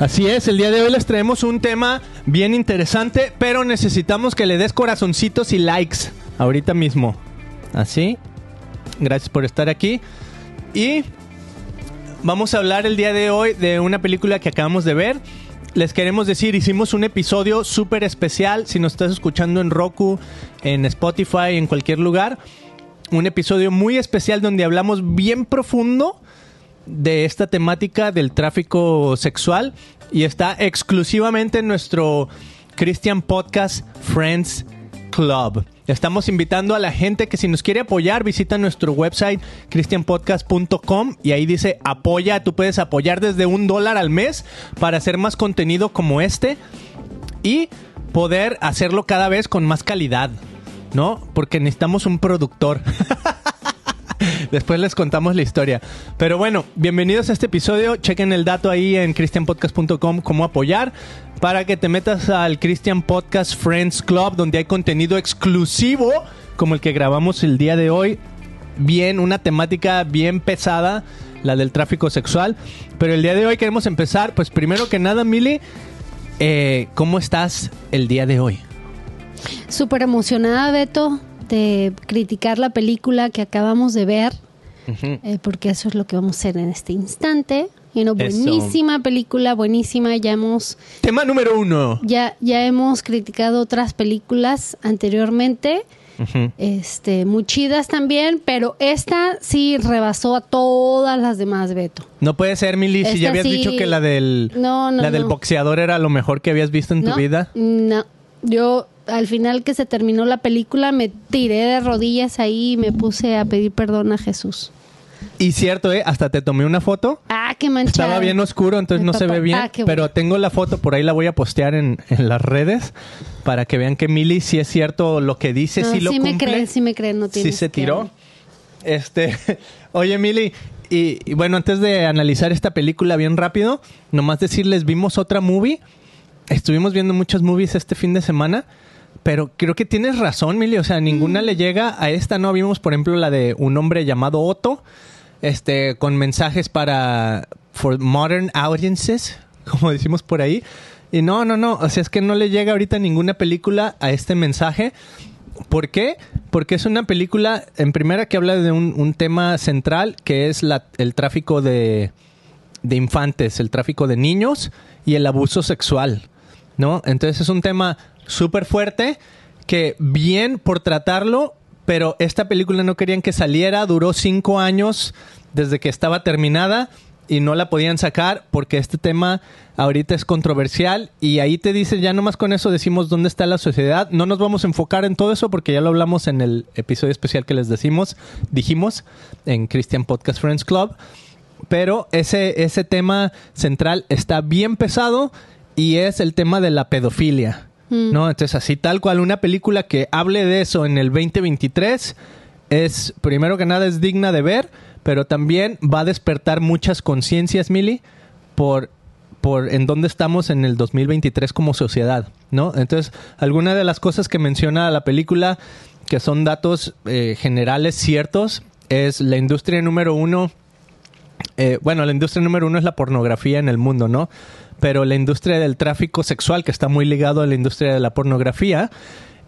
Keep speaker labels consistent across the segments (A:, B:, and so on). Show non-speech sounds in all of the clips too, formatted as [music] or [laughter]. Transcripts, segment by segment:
A: Así es, el día de hoy les traemos un tema bien interesante, pero necesitamos que le des corazoncitos y likes ahorita mismo. Así. Gracias por estar aquí. Y vamos a hablar el día de hoy de una película que acabamos de ver. Les queremos decir, hicimos un episodio súper especial. Si nos estás escuchando en Roku, en Spotify, en cualquier lugar, un episodio muy especial donde hablamos bien profundo de esta temática del tráfico sexual y está exclusivamente en nuestro Christian Podcast Friends Club. Estamos invitando a la gente que si nos quiere apoyar, visita nuestro website christianpodcast.com y ahí dice apoya, tú puedes apoyar desde un dólar al mes para hacer más contenido como este y poder hacerlo cada vez con más calidad, ¿no? Porque necesitamos un productor. [laughs] [laughs] Después les contamos la historia. Pero bueno, bienvenidos a este episodio. Chequen el dato ahí en christianpodcast.com cómo apoyar para que te metas al Christian Podcast Friends Club donde hay contenido exclusivo como el que grabamos el día de hoy. Bien, una temática bien pesada, la del tráfico sexual. Pero el día de hoy queremos empezar, pues primero que nada, Mili, eh, ¿cómo estás el día de hoy?
B: Súper emocionada, Beto de criticar la película que acabamos de ver, eh, porque eso es lo que vamos a hacer en este instante. Y una buenísima película, buenísima. Ya hemos.
A: Tema número uno.
B: Ya, ya hemos criticado otras películas anteriormente. Este, muy chidas también, pero esta sí rebasó a todas las demás, Beto.
A: No puede ser, Mili, si ya habías dicho que la del la del boxeador era lo mejor que habías visto en tu vida.
B: No, yo al final que se terminó la película me tiré de rodillas ahí y me puse a pedir perdón a Jesús.
A: Y cierto, ¿eh? Hasta te tomé una foto.
B: Ah, qué manchado.
A: Estaba bien oscuro, entonces no se ve bien. Ah, pero tengo la foto, por ahí la voy a postear en, las redes para que vean que Mili sí es cierto lo que dice, sí lo cumple.
B: me creen, sí me creen, no tiene.
A: Sí se tiró. Este, [laughs] oye Mili, y, y, bueno, antes de analizar esta película bien rápido, nomás decirles, vimos otra movie. Estuvimos viendo muchas movies este fin de semana pero creo que tienes razón, Mili. O sea, ninguna mm. le llega a esta. No vimos, por ejemplo, la de un hombre llamado Otto, este, con mensajes para for modern audiences, [laughs] como decimos por ahí. Y no, no, no. O sea, es que no le llega ahorita ninguna película a este mensaje. ¿Por qué? Porque es una película, en primera, que habla de un, tema central, que es la, el tráfico de, de infantes, el tráfico de niños y el abuso sexual. ¿No? Entonces es un tema súper fuerte que bien por tratarlo, pero esta película no querían que saliera, duró cinco años desde que estaba terminada y no la podían sacar porque este tema ahorita es controversial y ahí te dice, ya nomás con eso decimos dónde está la sociedad. No nos vamos a enfocar en todo eso porque ya lo hablamos en el episodio especial que les decimos, dijimos en Christian Podcast Friends Club, pero ese, ese tema central está bien pesado y es el tema de la pedofilia. Mm. ¿No? Entonces, así tal cual, una película que hable de eso en el 2023 es, primero que nada, es digna de ver, pero también va a despertar muchas conciencias, Mili, por, por en dónde estamos en el 2023 como sociedad, ¿no? Entonces, alguna de las cosas que menciona la película, que son datos eh, generales ciertos, es la industria número uno. Eh, bueno, la industria número uno es la pornografía en el mundo, ¿no? pero la industria del tráfico sexual, que está muy ligado a la industria de la pornografía,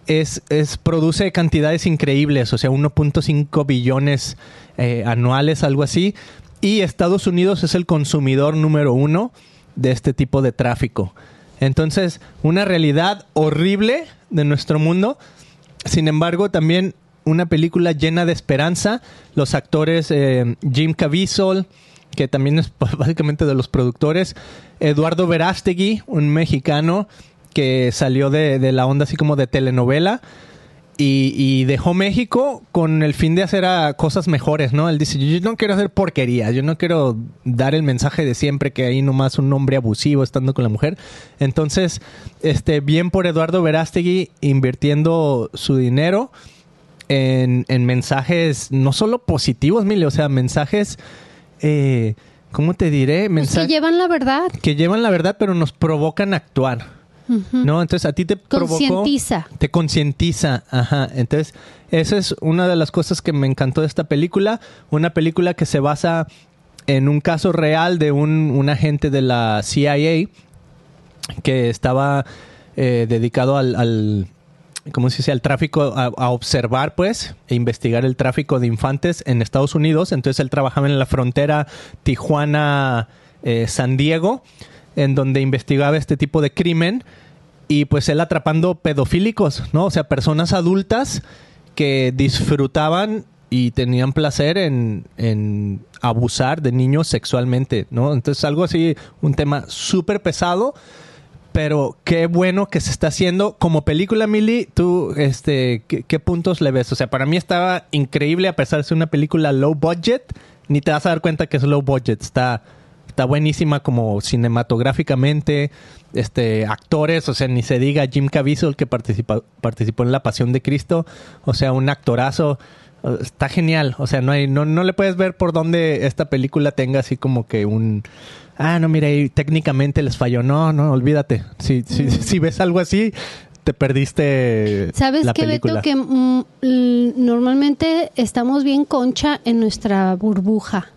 A: es, produce cantidades increíbles, o sea, 1.5 billones eh, anuales, algo así. Y Estados Unidos es el consumidor número uno de este tipo de tráfico. Entonces, una realidad horrible de nuestro mundo. Sin embargo, también una película llena de esperanza. Los actores eh, Jim Caviezel, que también es [laughs] básicamente de los productores. Eduardo Verástegui, un mexicano que salió de, la onda así como de telenovela. Y, dejó México con el fin de hacer cosas mejores, ¿no? Él dice, yo no quiero hacer porquerías, yo no quiero dar el mensaje de siempre que hay nomás un hombre abusivo estando con la mujer. Entonces, este, bien por Eduardo Verástegui invirtiendo su dinero en, en mensajes no solo positivos, Mili, o sea, mensajes eh, ¿cómo te diré?
B: Pues que llevan la verdad.
A: Que llevan la verdad, pero nos provocan a actuar. ¿No? Entonces a ti te
B: concientiza.
A: Te concientiza, ajá. Entonces, esa es una de las cosas que me encantó de esta película. Una película que se basa en un caso real de un, un agente de la CIA que estaba eh, dedicado al, al ¿cómo se dice? Al tráfico, a, observar, pues, e investigar el tráfico de infantes en Estados Unidos. Entonces él trabajaba en la frontera Tijuana-San eh, Diego, en donde investigaba este tipo de crimen. Y pues él atrapando pedofílicos, ¿no? O sea, personas adultas que disfrutaban y tenían placer en, en abusar de niños sexualmente, ¿no? Entonces algo así, un tema súper pesado pero qué bueno que se está haciendo. Como película, Millie, tú, este, ¿qué, puntos le ves? O sea, para mí estaba increíble, a pesar de ser una película low budget, ni te vas a dar cuenta que es low budget. Está, está buenísima como cinematográficamente, este, actores, o sea, ni se diga Jim Caviezel que participó participó en La Pasión de Cristo, o sea, un actorazo. Está genial, o sea, no hay, no, no le puedes ver por dónde esta película tenga así como que un ah, no, mire, técnicamente les falló. No, no, olvídate. Si, si, si ves algo así, te perdiste
B: ¿Sabes qué, Beto? Que mm, normalmente estamos bien concha en nuestra burbuja,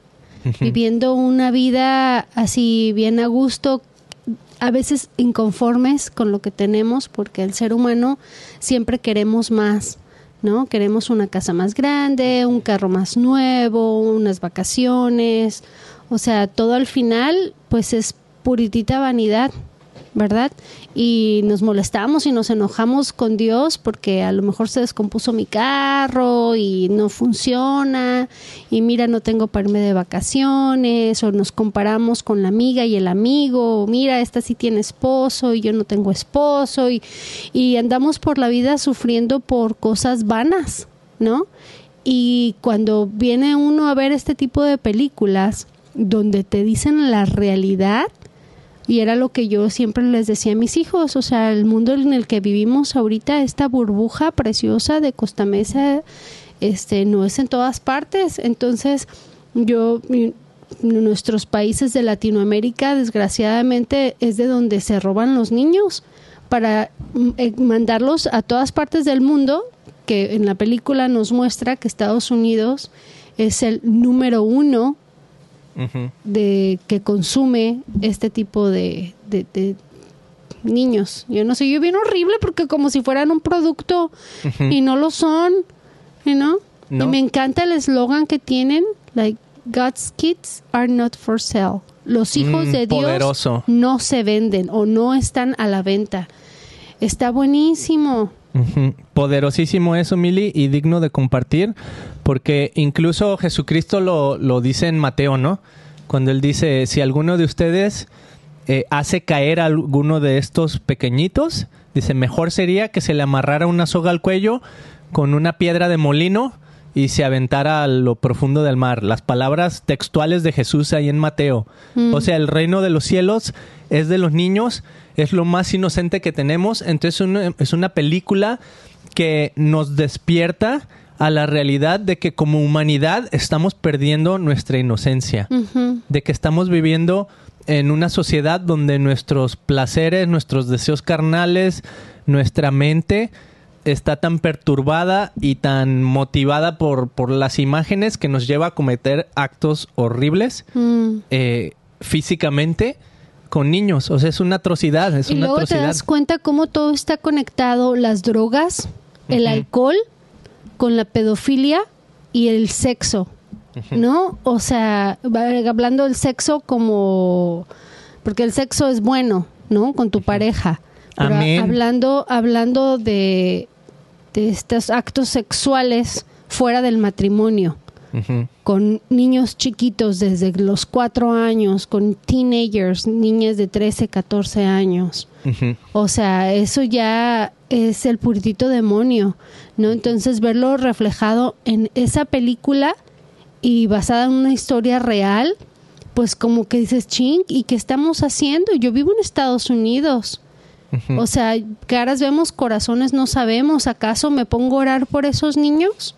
B: viviendo una vida así bien a gusto, a veces inconformes con lo que tenemos, porque el ser humano siempre queremos más. ¿no? Queremos una casa más grande, un carro más nuevo, unas vacaciones, o sea, todo al final, pues es puritita vanidad, ¿verdad? Y nos molestamos y nos enojamos con Dios porque a lo mejor se descompuso mi carro y no funciona y mira, no tengo para irme de vacaciones o nos comparamos con la amiga y el amigo, o mira, esta sí tiene esposo y yo no tengo esposo y, y andamos por la vida sufriendo por cosas vanas, ¿no? Y cuando viene uno a ver este tipo de películas, donde te dicen la realidad y era lo que yo siempre les decía a mis hijos, o sea, el mundo en el que vivimos ahorita, esta burbuja preciosa de Costa Mesa, este, no es en todas partes. Entonces, yo, nuestros países de Latinoamérica, desgraciadamente, es de donde se roban los niños para eh, mandarlos a todas partes del mundo, que en la película nos muestra que Estados Unidos es el número uno de que consume este tipo de, niños. Yo no sé, yo bien horrible porque como si fueran un producto y no lo son, ¿no? Y me encanta el eslogan que tienen, like God's kids are not for sale. Los hijos mm, de Dios no se venden o no están a la venta. Está buenísimo.
A: Poderosísimo eso, Mili, y digno de compartir, porque incluso Jesucristo lo, lo dice en Mateo, ¿no? Cuando él dice, si alguno de ustedes eh, hace caer a alguno de estos pequeñitos, dice, mejor sería que se le amarrara una soga al cuello con una piedra de molino y se aventara a lo profundo del mar. Las palabras textuales de Jesús ahí en Mateo. Mm. O sea, el reino de los cielos es de los niños, es lo más inocente que tenemos. Entonces es una película que nos despierta a la realidad de que como humanidad estamos perdiendo nuestra inocencia, de que estamos viviendo en una sociedad donde nuestros placeres, nuestros deseos carnales, nuestra mente está tan perturbada y tan motivada por, por las imágenes que nos lleva a cometer actos horribles mm. eh, físicamente con niños. O sea, es una atrocidad. Es y luego te das
B: cuenta cómo todo está conectado, las drogas, el alcohol, con la pedofilia y el sexo. ¿No? O sea, hablando del sexo como porque el sexo es bueno, ¿no? Con tu pareja. hablando, hablando de, de estos actos sexuales fuera del matrimonio, con niños chiquitos desde los cuatro años, con teenagers, niñas de 13, 14 años. O sea, eso ya es el puritito demonio, ¿no? Entonces verlo reflejado en esa película y basada en una historia real, pues como que dices, ching, ¿y qué estamos haciendo? Yo vivo en Estados Unidos. O sea, caras vemos, corazones no sabemos. ¿Acaso me pongo a orar por esos niños?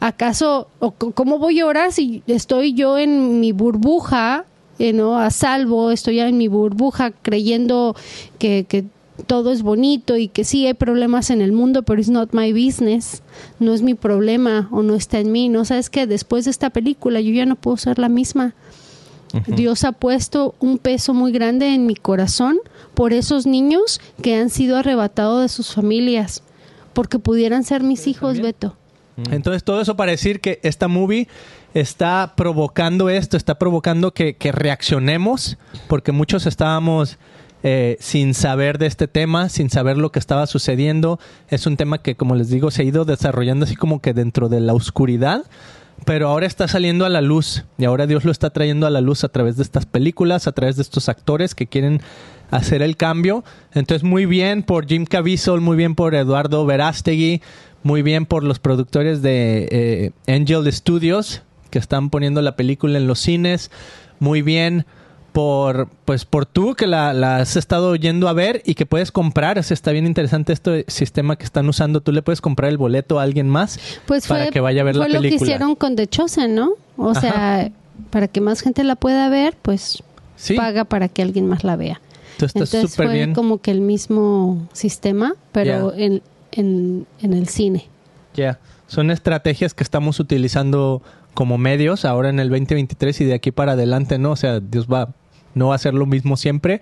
B: ¿Acaso, o cómo voy a orar si estoy yo en mi burbuja, eh, ¿no? A salvo, estoy en mi burbuja creyendo que, todo es bonito y que sí hay problemas en el mundo, pero it's not my business, no es mi problema o no está en mí, no sabes que después de esta película yo ya no puedo ser la misma. Dios ha puesto un peso muy grande en mi corazón por esos niños que han sido arrebatados de sus familias, porque pudieran ser mis hijos, Beto.
A: Entonces, todo eso para decir que esta movie está provocando esto, está provocando que, reaccionemos, porque muchos estábamos eh, sin saber de este tema, sin saber lo que estaba sucediendo. Es un tema que, como les digo, se ha ido desarrollando así como que dentro de la oscuridad, pero ahora está saliendo a la luz y ahora Dios lo está trayendo a la luz a través de estas películas, a través de estos actores que quieren hacer el cambio. Entonces, muy bien por Jim Caviezel, muy bien por Eduardo Verástegui, muy bien por los productores de eh, Angel Studios que están poniendo la película en los cines, muy bien por pues por tú que la, has estado yendo a ver y que puedes comprar, o está bien interesante este sistema que están usando, tú le puedes comprar el boleto a alguien más
B: pues para que vaya a ver la película. Fue lo que hicieron con The Chosen, ¿no? O sea, para que más gente la pueda ver, pues paga para que alguien más la vea. Entonces, fue como que el mismo sistema, pero en, en, en el cine.
A: Ya, son estrategias que estamos utilizando como medios ahora en el 2023 y de aquí para adelante, ¿no? O sea, Dios va no va a ser lo mismo siempre.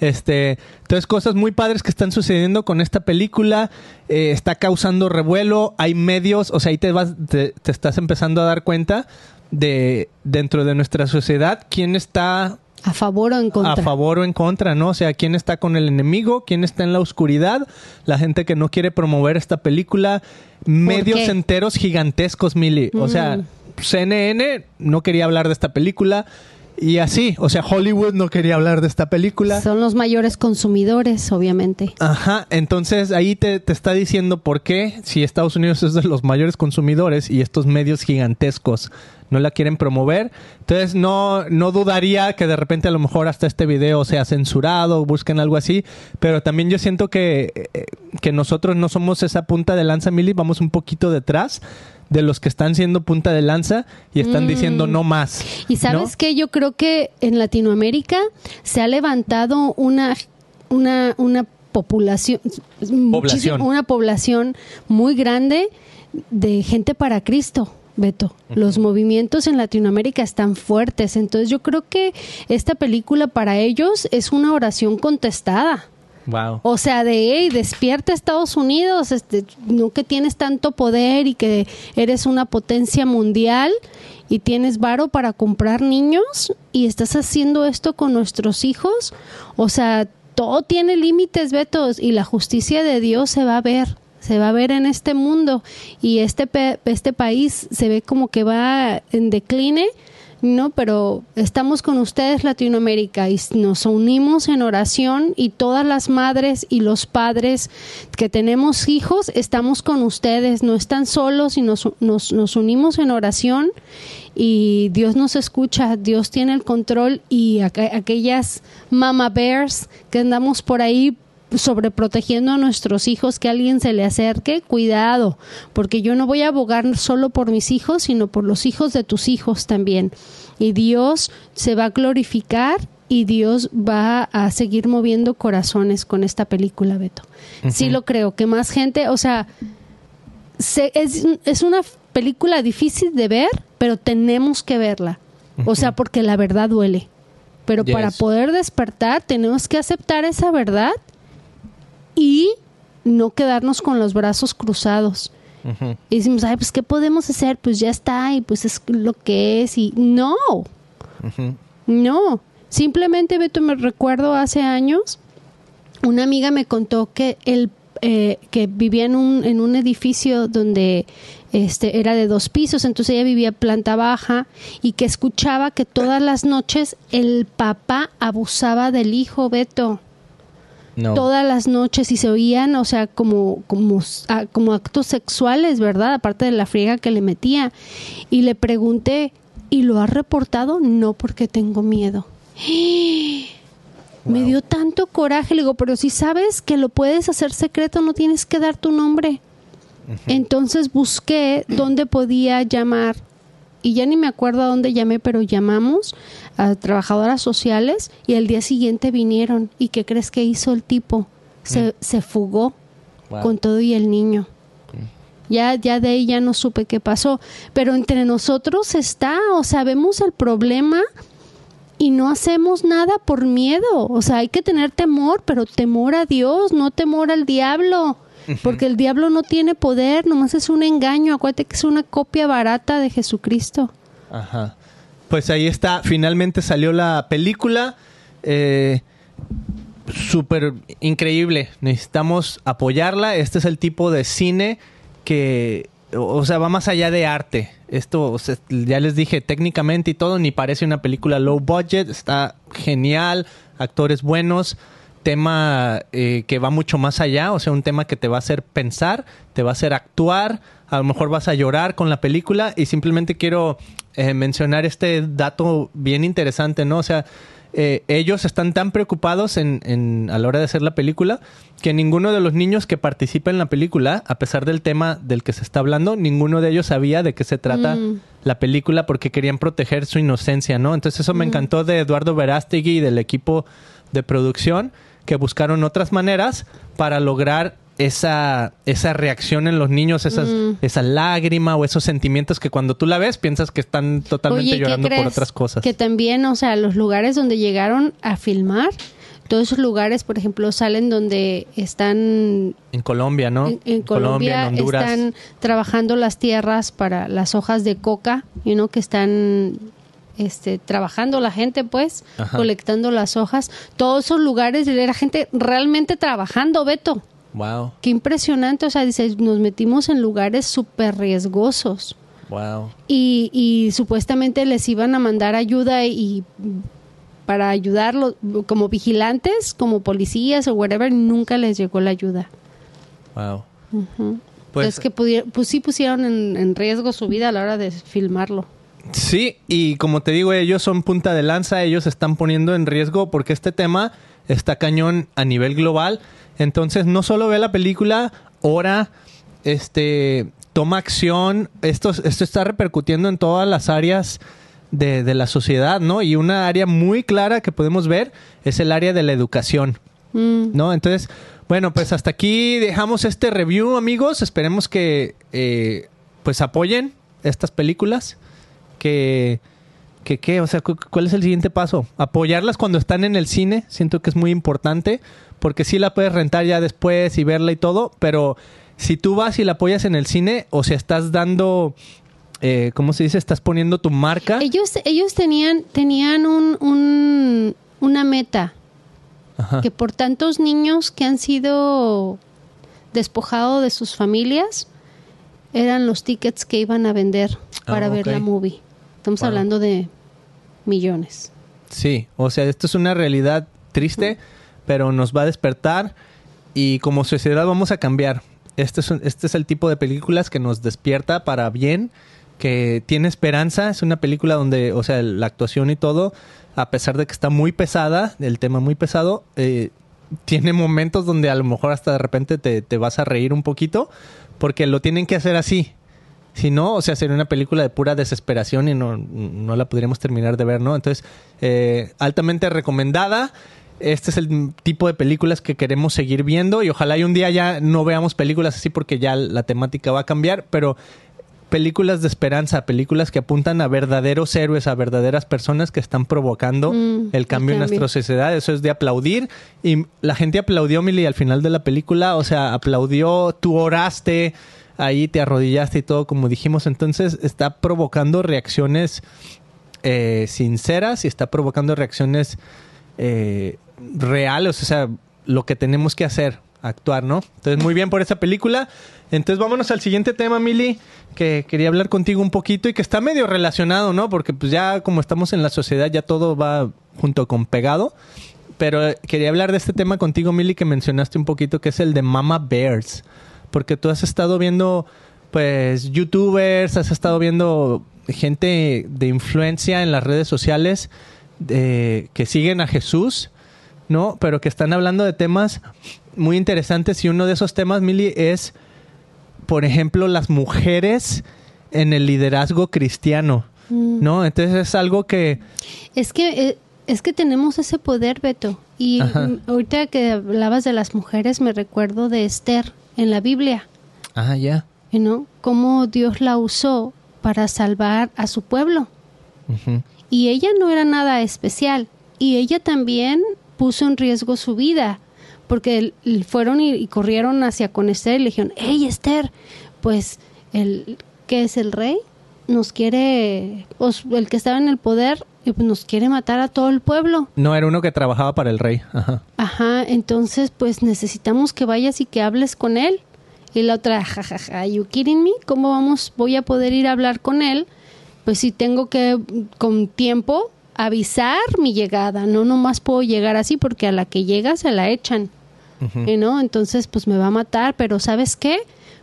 A: Este, entonces cosas muy padres que están sucediendo con esta película, eh, está causando revuelo, hay medios, o sea, ahí te vas, te, te, estás empezando a dar cuenta de dentro de nuestra sociedad quién está
B: a favor o en contra.
A: A favor o en contra, ¿no? O sea, quién está con el enemigo, quién está en la oscuridad, la gente que no quiere promover esta película, medios enteros gigantescos, Mili. O sea, mm. CNN no quería hablar de esta película. Y así, o sea, Hollywood no quería hablar de esta película.
B: Son los mayores consumidores, obviamente.
A: Ajá, entonces ahí te, te, está diciendo por qué, si Estados Unidos es de los mayores consumidores y estos medios gigantescos no la quieren promover. Entonces no, no dudaría que de repente a lo mejor hasta este video sea censurado, busquen algo así, pero también yo siento que, eh, que nosotros no somos esa punta de lanza, Mili, vamos un poquito detrás de los que están siendo punta de lanza y están mm. diciendo no más.
B: Y sabes que yo creo que en Latinoamérica se ha levantado una, una, una población, población. una población muy grande de gente para Cristo. Beto. Los movimientos en Latinoamérica están fuertes, entonces yo creo que esta película para ellos es una oración contestada.
A: Wow.
B: O sea, de, hey, despierta Estados Unidos, este, no que tienes tanto poder y que eres una potencia mundial y tienes varo para comprar niños y estás haciendo esto con nuestros hijos. O sea, todo tiene límites, Beto, y la justicia de Dios se va a ver se va a ver en este mundo y este, este país se ve como que va en decline, ¿no? Pero estamos con ustedes Latinoamérica y nos unimos en oración y todas las madres y los padres que tenemos hijos estamos con ustedes, no están solos y nos, nos, nos unimos en oración y Dios nos escucha, Dios tiene el control y aquellas mama bears que andamos por ahí sobreprotegiendo a nuestros hijos que alguien se le acerque, cuidado, porque yo no voy a abogar solo por mis hijos, sino por los hijos de tus hijos también. Y Dios se va a glorificar y Dios va a seguir moviendo corazones con esta película, Beto. Sí lo creo, que más gente, o sea, es, es, una película difícil de ver, pero tenemos que verla. O sea, porque la verdad duele. Pero para poder despertar tenemos que aceptar esa verdad y no quedarnos con los brazos cruzados. Y decimos, ay, pues, ¿qué podemos hacer? Pues ya está, y pues es lo que es, y no, no. Simplemente, Beto, me recuerdo hace años, una amiga me contó que el eh, que vivía en un, en un edificio donde este era de dos pisos, entonces ella vivía planta baja y que escuchaba que todas las noches el papá abusaba del hijo Beto todas las noches y se oían, o sea, como, como, ah, como actos sexuales, ¿verdad? Aparte de la friega que le metía. Y le pregunté, ¿y lo has reportado? No, porque tengo miedo. Me dio tanto coraje, le digo, pero si sabes que lo puedes hacer secreto, no tienes que dar tu nombre. Entonces busqué dónde podía llamar y ya ni me acuerdo a dónde llamé, pero llamamos a trabajadoras sociales y el día siguiente vinieron. ¿Y qué crees que hizo el tipo? se, se fugó con todo y el niño. Ya, ya de ahí ya no supe qué pasó. Pero entre nosotros está, o sea, vemos el problema y no hacemos nada por miedo. O sea, hay que tener temor, pero temor a Dios, no temor al diablo. Porque el diablo no tiene poder, nomás es un engaño. Acuérdate que es una copia barata de Jesucristo.
A: Ajá. Pues ahí está, finalmente salió la película. Eh, Súper increíble. Necesitamos apoyarla. Este es el tipo de cine que, o sea, va más allá de arte. Esto, ya les dije, técnicamente y todo, ni parece una película low budget. Está genial, actores buenos tema eh, que va mucho más allá, o sea, un tema que te va a hacer pensar, te va a hacer actuar, a lo mejor vas a llorar con la película y simplemente quiero eh, mencionar este dato bien interesante, ¿no? O sea, eh, ellos están tan preocupados en, a la hora de hacer la película que ninguno de los niños que participa en la película, a pesar del tema del que se está hablando, ninguno de ellos sabía de qué se trata mm. la película porque querían proteger su inocencia, ¿no? Entonces eso me mm. encantó de Eduardo Verástegui y del equipo de producción que buscaron otras maneras para lograr esa, esa reacción en los niños, esas, mm. esa lágrima o esos sentimientos que cuando tú la ves piensas que están totalmente llorando por otras cosas.
B: Que también, o sea, los lugares donde llegaron a filmar, todos esos lugares, por ejemplo, salen donde están...
A: En Colombia, ¿no?
B: En, Colombia, están trabajando las tierras para las hojas de coca, you know, que están este, trabajando la gente, pues, colectando las hojas. Todos esos lugares era gente realmente trabajando, Beto.
A: Wow.
B: Qué impresionante. O sea, dice, nos metimos en lugares súper riesgosos.
A: Wow.
B: Y, y supuestamente les iban a mandar ayuda y para ayudarlos como vigilantes, como policías o whatever, nunca les llegó la ayuda.
A: Wow.
B: pues, es que pues sí pusieron en, en riesgo su vida a la hora de filmarlo.
A: Sí, y como te digo, ellos son punta de lanza, ellos están poniendo en riesgo porque este tema está cañón a nivel global. Entonces, no solo ve la película, ora, este, toma acción. Esto, esto está repercutiendo en todas las áreas de, de, la sociedad, ¿no? Y una área muy clara que podemos ver es el área de la educación, mm. ¿no? Entonces, bueno, pues hasta aquí dejamos este review, amigos. Esperemos que, eh, pues, apoyen estas películas que, que qué, o sea, ¿cuál es el siguiente paso? Apoyarlas cuando están en el cine, siento que es muy importante, porque sí la puedes rentar ya después y verla y todo, pero si tú vas y la apoyas en el cine, o sea, estás dando, eh, ¿cómo se dice? Estás poniendo tu marca.
B: Ellos, ellos tenían, tenían un, un una meta, que por tantos niños que han sido despojados de sus familias, eran los tickets que iban a vender para ah, ver la movie. Estamos hablando de millones.
A: Sí, o sea, esto es una realidad triste, pero nos va a despertar y como sociedad vamos a cambiar. Este es, este es el tipo de películas que nos despierta para bien, que tiene esperanza. Es una película donde, o sea, la actuación y todo, a pesar de que está muy pesada, el tema muy pesado, eh, tiene momentos donde a lo mejor hasta de repente te, te vas a reír un poquito, porque lo tienen que hacer así. Si no, o sea, sería una película de pura desesperación y no, no la podríamos terminar de ver, ¿no? Entonces, eh, altamente recomendada. Este es el tipo de películas que queremos seguir viendo y ojalá y un día ya no veamos películas así porque ya la temática va a cambiar, pero películas de esperanza, películas que apuntan a verdaderos héroes, a verdaderas personas que están provocando mm, el cambio en nuestra sociedad. Eso es de aplaudir. Y la gente aplaudió, Mili, al final de la película. O sea, aplaudió, tú oraste, ahí te arrodillaste y todo, como dijimos. Entonces está provocando reacciones eh, sinceras y está provocando reacciones eh, reales, o sea, lo que tenemos que hacer, actuar, ¿no? Entonces, muy bien por esa película. Entonces, vámonos al siguiente tema, Mili, que quería hablar contigo un poquito y que está medio relacionado, ¿no? Porque pues ya como estamos en la sociedad, ya todo va junto con pegado. Pero quería hablar de este tema contigo, Mili, que mencionaste un poquito, que es el de Mama Bears porque tú has estado viendo, pues, youtubers, has estado viendo gente de influencia en las redes sociales que siguen a Jesús, ¿no? Pero que están hablando de temas muy interesantes y uno de esos temas, Mili, es, por ejemplo, las mujeres en el liderazgo cristiano, mm. ¿no? Entonces es algo que...
B: Es que... Eh, es que tenemos ese poder, Beto. Y ahorita que hablabas de las mujeres, me recuerdo de Esther en la Biblia.
A: Ah, ya.
B: ¿No? Cómo Dios la usó para salvar a su pueblo. Y ella no era nada especial. Y ella también puso en riesgo su vida. Porque fueron y, corrieron hacia con Esther y le dijeron, hey Esther, pues el que es el rey nos quiere, pues, el que estaba en el poder pues, nos quiere matar a todo el pueblo.
A: No, era uno que trabajaba para el rey. Ajá.
B: Ajá, entonces pues necesitamos que vayas y que hables con él. Y la otra, jajaja, ¿you kidding me? ¿Cómo vamos, voy a poder ir a hablar con él? Pues si tengo que, con tiempo, avisar mi llegada. No nomás puedo llegar así porque a la que llega se la echan. ¿no? Entonces, pues me va a matar. Pero ¿sabes qué?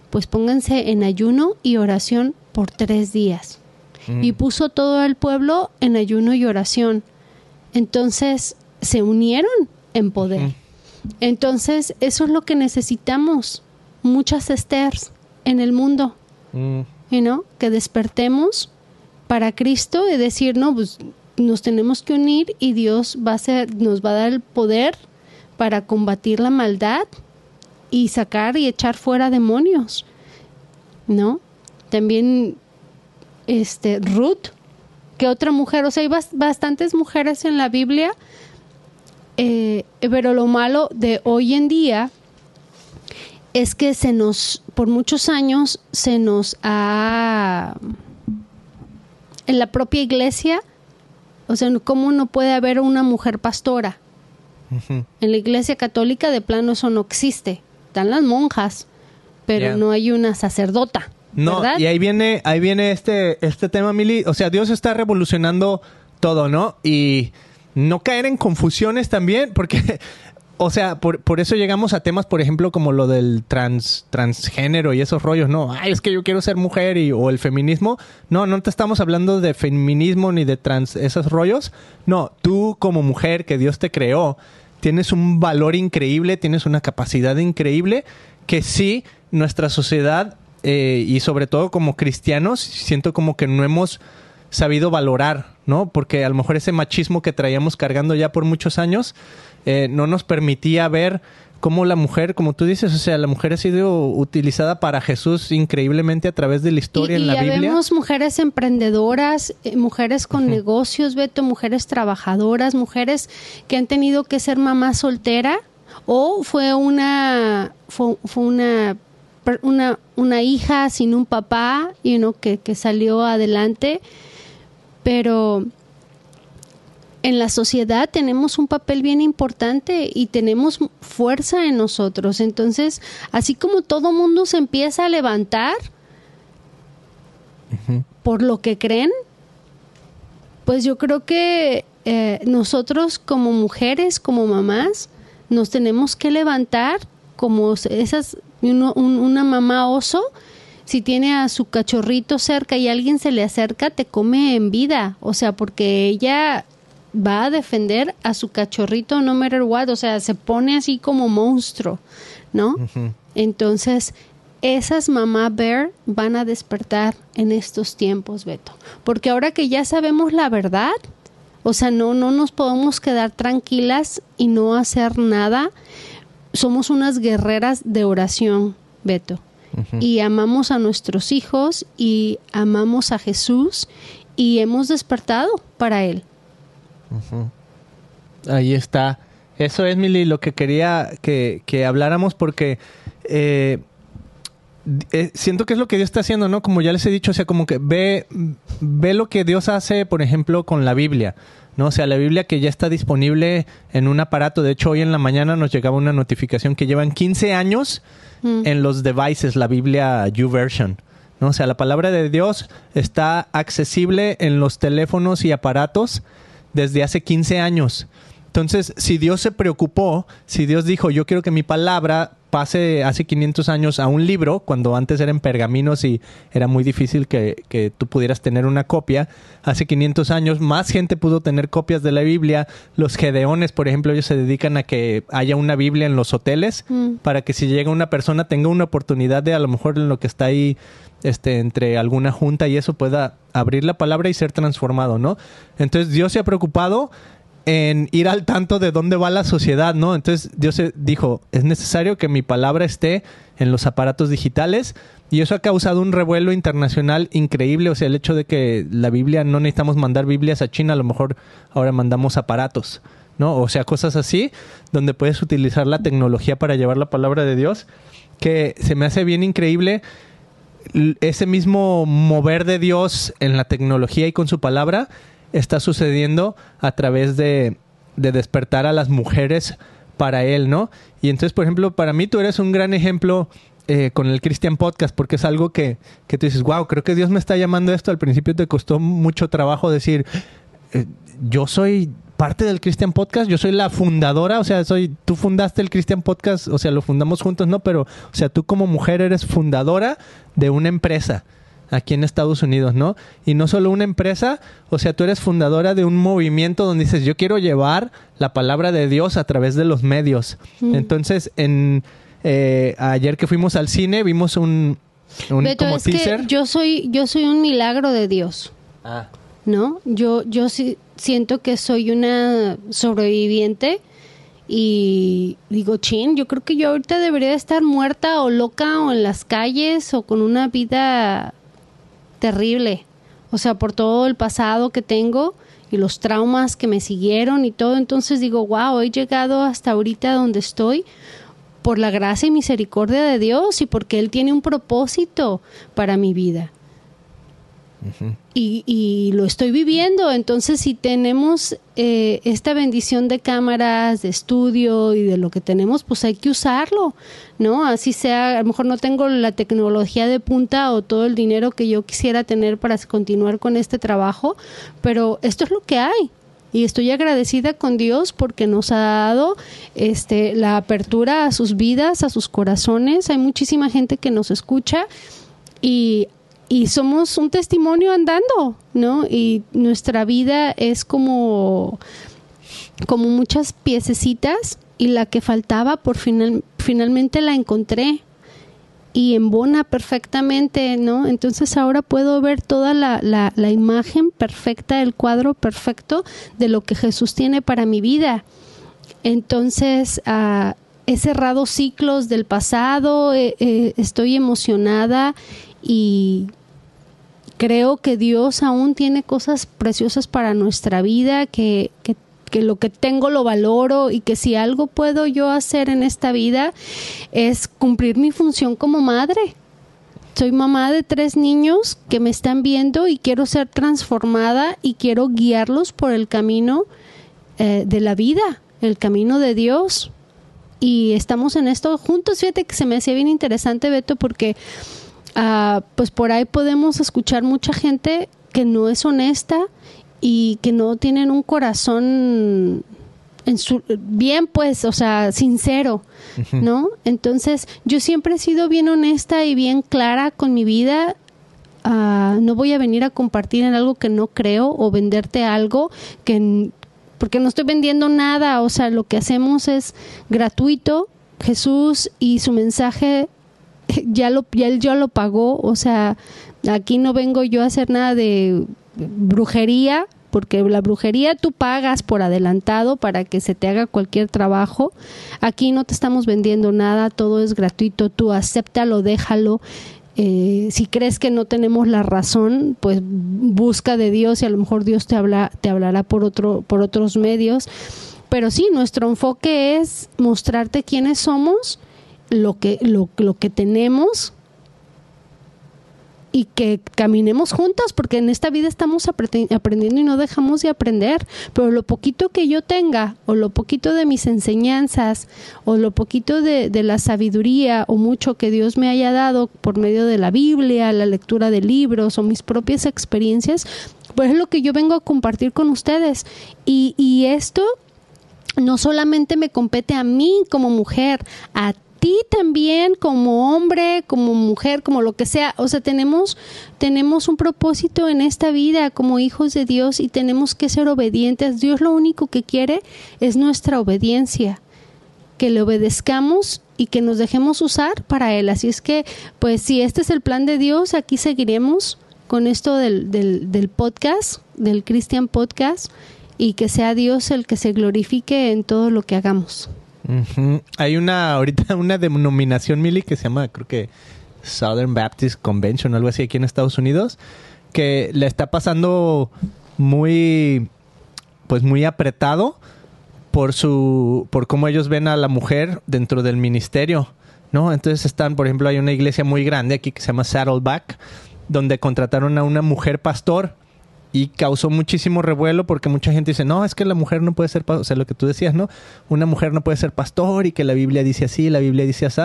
B: Pues pónganse en ayuno y oración por tres días. Mm. Y puso todo el pueblo en ayuno y oración. Entonces, se unieron en poder. Entonces, eso es lo que necesitamos. Muchas Esthers en el mundo. Mm. ¿no? Que despertemos para Cristo y decir, no, pues nos tenemos que unir y Dios va a ser, nos va a dar el poder para combatir la maldad y sacar y echar fuera demonios. ¿No? También este Ruth, que otra mujer, o sea, hay bastantes mujeres en la Biblia, eh, pero lo malo de hoy en día es que se nos, por muchos años, se nos ha, en la propia iglesia, o sea, ¿cómo no puede haber una mujer pastora? En la iglesia católica de plano eso no existe. Están las monjas, pero no hay una sacerdota.
A: No, y ahí viene, ahí viene este, este tema, Mili. O sea, Dios está revolucionando todo, ¿no? Y no caer en confusiones también, porque, [laughs] o sea, por, por eso llegamos a temas, por ejemplo, como lo del trans, transgénero y esos rollos, ¿no? Ay, es que yo quiero ser mujer y, o el feminismo. No, no te estamos hablando de feminismo ni de trans, esos rollos. No, tú como mujer que Dios te creó, tienes un valor increíble, tienes una capacidad increíble que sí, nuestra sociedad eh, y sobre todo como cristianos, siento como que no hemos sabido valorar, ¿no? Porque a lo mejor ese machismo que traíamos cargando ya por muchos años eh, no nos permitía ver cómo la mujer, como tú dices, o sea, la mujer ha sido utilizada para Jesús increíblemente a través de la historia en la Biblia.
B: Vemos mujeres emprendedoras, eh, mujeres con negocios, Beto, mujeres trabajadoras, mujeres que han tenido que ser mamá soltera o fue una fue una una, una hija sin un papá, you know, que, que salió adelante, pero en la sociedad tenemos un papel bien importante y tenemos fuerza en nosotros. Entonces, así como todo mundo se empieza a levantar por lo que creen, pues yo creo que eh, nosotros como mujeres, como mamás, nos tenemos que levantar como esas una mamá oso, si tiene a su cachorrito cerca y alguien se le acerca, te come en vida. O sea, porque ella va a defender a su cachorrito no matter what. O sea, se pone así como monstruo, ¿no? Entonces, esas mamá bear van a despertar en estos tiempos, Beto. Porque ahora que ya sabemos la verdad, o sea, no, no nos podemos quedar tranquilas y no hacer nada somos unas guerreras de oración, Beto. Y amamos a nuestros hijos y amamos a Jesús y hemos despertado para Él.
A: Ahí está. Eso es, Mili, lo que quería que, que habláramos porque eh, eh, siento que es lo que Dios está haciendo, ¿no? Como ya les he dicho, o sea, como que ve, ve lo que Dios hace, por ejemplo, con la Biblia. ¿No? O sea, la Biblia que ya está disponible en un aparato. De hecho, hoy en la mañana nos llegaba una notificación que llevan 15 años mm. en los devices, la Biblia YouVersion. ¿no? O sea, la palabra de Dios está accesible en los teléfonos y aparatos desde hace 15 años. Entonces, si Dios se preocupó, si Dios dijo, yo quiero que mi palabra pase hace 500 años a un libro, cuando antes eran pergaminos y era muy difícil que, que, tú pudieras tener una copia, hace 500 años más gente pudo tener copias de la Biblia. Los gedeones, por ejemplo, ellos se dedican a que haya una Biblia en los hoteles mm. para que si llega una persona tenga una oportunidad de a lo mejor en lo que está ahí este, entre alguna junta y eso pueda abrir la palabra y ser transformado, ¿no? Entonces Dios se ha preocupado en ir al tanto de dónde va la sociedad, ¿no? Entonces Dios dijo, es necesario que mi palabra esté en los aparatos digitales y eso ha causado un revuelo internacional increíble, o sea, el hecho de que la Biblia no necesitamos mandar Biblias a China, a lo mejor ahora mandamos aparatos, ¿no? O sea, cosas así, donde puedes utilizar la tecnología para llevar la palabra de Dios, que se me hace bien increíble ese mismo mover de Dios en la tecnología y con su palabra está sucediendo a través de, de despertar a las mujeres para él, ¿no? Y entonces, por ejemplo, para mí tú eres un gran ejemplo eh, con el Christian Podcast, porque es algo que, que tú dices, wow, creo que Dios me está llamando esto. Al principio te costó mucho trabajo decir, eh, yo soy parte del Christian Podcast, yo soy la fundadora, o sea, soy, tú fundaste el Christian Podcast, o sea, lo fundamos juntos, ¿no? Pero, o sea, tú como mujer eres fundadora de una empresa aquí en Estados Unidos, ¿no? Y no solo una empresa, o sea, tú eres fundadora de un movimiento donde dices, yo quiero llevar la palabra de Dios a través de los medios. Mm. Entonces, en eh, ayer que fuimos al cine, vimos un,
B: un como teaser. yo soy, yo soy un milagro de Dios. Ah. ¿No? Yo, yo sí siento que soy una sobreviviente y digo, chin, yo creo que yo ahorita debería estar muerta o loca o en las calles o con una vida terrible. O sea, por todo el pasado que tengo y los traumas que me siguieron y todo. Entonces digo, wow, he llegado hasta ahorita donde estoy por la gracia y misericordia de Dios y porque Él tiene un propósito para mi vida y, lo estoy viviendo. Entonces, si tenemos eh, esta bendición de cámaras, de estudio y de lo que tenemos, pues hay que usarlo, ¿no? Así sea, a lo mejor no tengo la tecnología de punta o todo el dinero que yo quisiera tener para continuar con este trabajo, pero esto es lo que hay y estoy agradecida con Dios porque nos ha dado este la apertura a sus vidas, a sus corazones. Hay muchísima gente que nos escucha y y somos un testimonio andando, ¿no? Y nuestra vida es como, como muchas piececitas y la que faltaba por final, finalmente la encontré y embona perfectamente, ¿no? Entonces ahora puedo ver toda la, la, la imagen perfecta, el cuadro perfecto de lo que Jesús tiene para mi vida. Entonces, uh, he cerrado ciclos del pasado, estoy emocionada y creo que Dios aún tiene cosas preciosas para nuestra vida, que, que, lo que tengo lo valoro y que si algo puedo yo hacer en esta vida es cumplir mi función como madre. Soy mamá de tres niños que me están viendo y quiero ser transformada y quiero guiarlos por el camino eh, de la vida, el camino de Dios. Y estamos en esto juntos. Fíjate que se me hacía bien interesante, Beto, porque Ah, pues por ahí podemos escuchar mucha gente que no es honesta y que no tienen un corazón en su, bien pues, o sea, sincero, ¿no? Entonces, yo siempre he sido bien honesta y bien clara con mi vida. Ah, no voy a venir a compartir en algo que no creo o venderte algo que porque no estoy vendiendo nada, o sea, lo que hacemos es gratuito. Jesús y su mensaje [laughs] ya lo ya él ya lo pagó, o sea, aquí no vengo yo a hacer nada de brujería, porque la brujería tú pagas por adelantado para que se te haga cualquier trabajo. Aquí no te estamos vendiendo nada, todo es gratuito, tú acéptalo, déjalo. Eh, si crees que no tenemos la razón, pues busca de Dios y a lo mejor Dios te habla, te hablará por otro, por otros medios. Pero sí, nuestro enfoque es mostrarte quiénes somos lo que, lo, lo que tenemos y que caminemos juntas, porque en esta vida estamos aprendiendo y no dejamos de aprender, pero lo poquito que yo tenga, o lo poquito de mis enseñanzas, o lo poquito de, de, la sabiduría, o mucho que Dios me haya dado por medio de la Biblia, la lectura de libros, o mis propias experiencias, pues es lo que yo vengo a compartir con ustedes. Y, y esto no solamente me compete a mí como mujer, a también como hombre, como mujer, como lo que sea. O sea, tenemos, tenemos un propósito en esta vida como hijos de Dios y tenemos que ser obedientes. Dios lo único que quiere es nuestra obediencia, que le obedezcamos y que nos dejemos usar para Él. Así es que, pues si este es el plan de Dios, aquí seguiremos con esto del, del, del podcast, del Christian Podcast y que sea Dios el que se glorifique en todo lo que hagamos.
A: Hay una ahorita [laughs] una denominación Mili que se llama creo que Southern Baptist Convention o algo así aquí en Estados Unidos que le está pasando muy pues muy apretado por su por cómo ellos ven a la mujer dentro del ministerio, ¿no? Entonces están, por ejemplo, hay una iglesia muy grande aquí que se llama Saddleback donde contrataron a una mujer pastor y causó muchísimo revuelo porque mucha gente dice, no, es que la mujer no puede ser, o sea, lo que tú decías, ¿no? Una mujer no puede ser pastor y que la Biblia dice así, la Biblia dice así.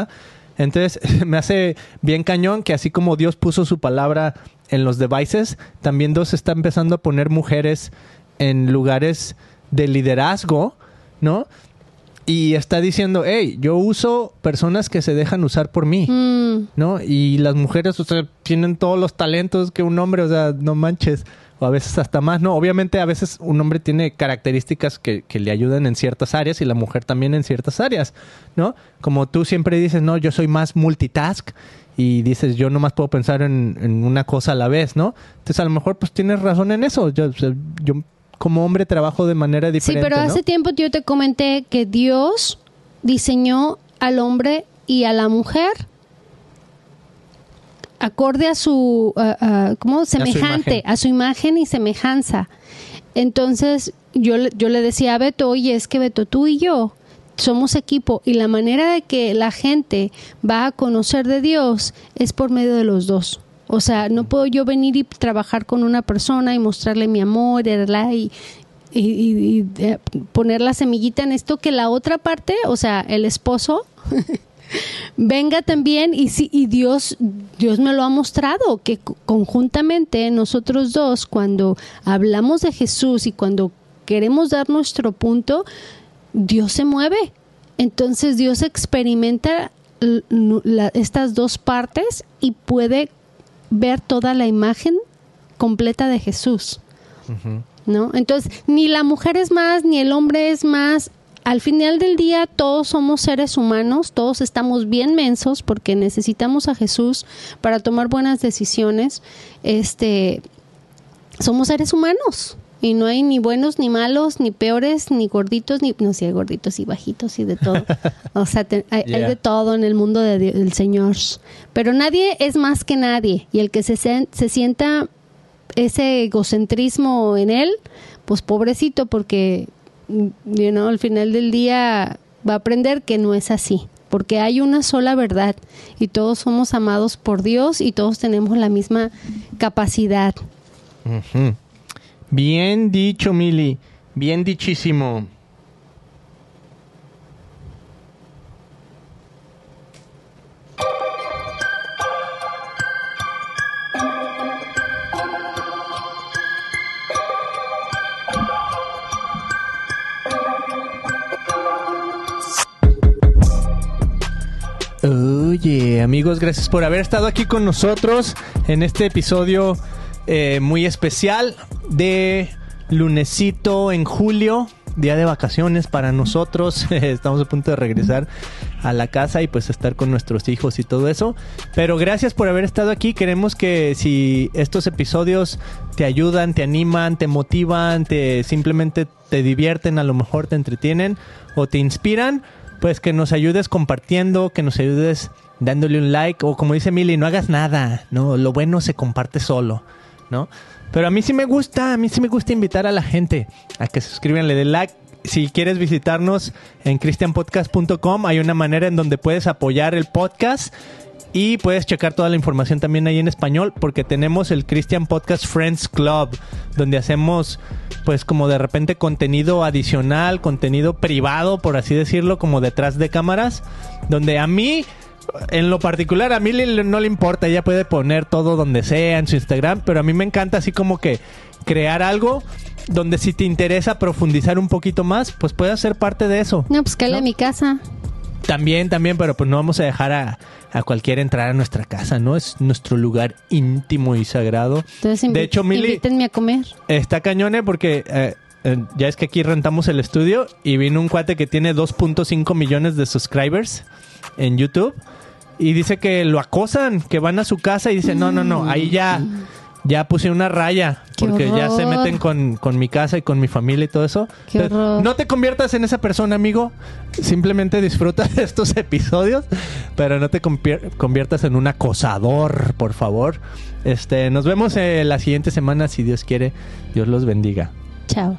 A: Entonces, [laughs] me hace bien cañón que así como Dios puso su palabra en los devices, también Dios está empezando a poner mujeres en lugares de liderazgo, ¿no? Y está diciendo, hey, yo uso personas que se dejan usar por mí, mm. ¿no? Y las mujeres, o sea, tienen todos los talentos que un hombre, o sea, no manches o a veces hasta más, ¿no? Obviamente a veces un hombre tiene características que, le ayudan en ciertas áreas y la mujer también en ciertas áreas, ¿no? Como tú siempre dices, no, yo soy más multitask y dices, yo nomás puedo pensar en, una cosa a la vez, ¿no? Entonces a lo mejor pues tienes razón en eso. Yo, yo como hombre trabajo de manera diferente.
B: Sí, pero hace tiempo yo te comenté que Dios diseñó al hombre y a la mujer acorde a su, ¿cómo? Semejante, a su, imagen y semejanza. Entonces, yo, yo le decía a Beto, oye, es que Beto, tú y yo somos equipo y la manera de que la gente va a conocer de Dios es por medio de los dos. O sea, no puedo yo venir y trabajar con una persona y mostrarle mi amor y, y, y, eh, poner la semillita en esto que la otra parte, o sea, el esposo, [laughs] venga también y, si, y Dios, Dios me lo ha mostrado, que conjuntamente nosotros dos, cuando hablamos de Jesús y cuando queremos dar nuestro punto, Dios se mueve. Entonces Dios experimenta estas dos partes y puede ver toda la imagen completa de Jesús. ¿No? Entonces, ni la mujer es más, ni el hombre es más, al final del día todos somos seres humanos, todos estamos bien mensos porque necesitamos a Jesús para tomar buenas decisiones. Este somos seres humanos y no hay ni buenos ni malos, ni peores, ni gorditos, ni no sé, hay gorditos y bajitos y de todo. [laughs] o sea, hay, de todo en el mundo del Señor. Pero nadie es más que nadie y el que se, se sienta ese egocentrismo en él, pues pobrecito porque you al final del día va a aprender que no es así, porque hay una sola verdad y todos somos amados por Dios y todos tenemos la misma capacidad.
A: Bien dicho, Mili, bien dichísimo. Amigos, gracias por haber estado aquí con nosotros en este episodio eh, muy especial de lunesito en julio, día de vacaciones para nosotros. [laughs] Estamos a punto de regresar a la casa y pues estar con nuestros hijos y todo eso. Pero gracias por haber estado aquí. Queremos que si estos episodios te ayudan, te animan, te motivan, te simplemente te divierten, a lo mejor te entretienen o te inspiran pues que nos ayudes compartiendo, que nos ayudes dándole un like o como dice Mili, no hagas nada, ¿no? Lo bueno se comparte solo, ¿no? Pero a mí sí me gusta, a mí sí me gusta invitar a la gente a que se suscriban, like. Si quieres visitarnos en christianpodcast.com, hay una manera en donde puedes apoyar el podcast y puedes checar toda la información también ahí en español porque tenemos el Christian Podcast Friends Club, donde hacemos pues como de repente contenido adicional, contenido privado, por así decirlo, como detrás de cámaras, donde a mí en lo particular, a mí no le importa, ella puede poner todo donde sea en su Instagram, pero a mí me encanta así como que crear algo donde si te interesa profundizar un poquito más, pues puedes ser parte de eso.
B: No, pues que a mi casa.
A: También, también, pero pues no vamos a dejar a, a cualquiera entrar a nuestra casa, ¿no? Es nuestro lugar íntimo y sagrado.
B: Entonces, de hecho, Mili, invítenme a comer.
A: Está cañone porque eh, eh, ya es que aquí rentamos el estudio y vino un cuate que tiene 2.5 millones de subscribers en YouTube y dice que lo acosan, que van a su casa y dice, no, no, no, ahí ya ya puse una raya porque ya se meten con, mi casa y con mi familia y todo eso. no te conviertas en esa persona, amigo. Simplemente disfruta de estos [laughs] episodios, pero no te conviertas en un acosador, por favor. Este, nos vemos eh, la siguiente semana si Dios quiere. Dios los bendiga.
B: Chao.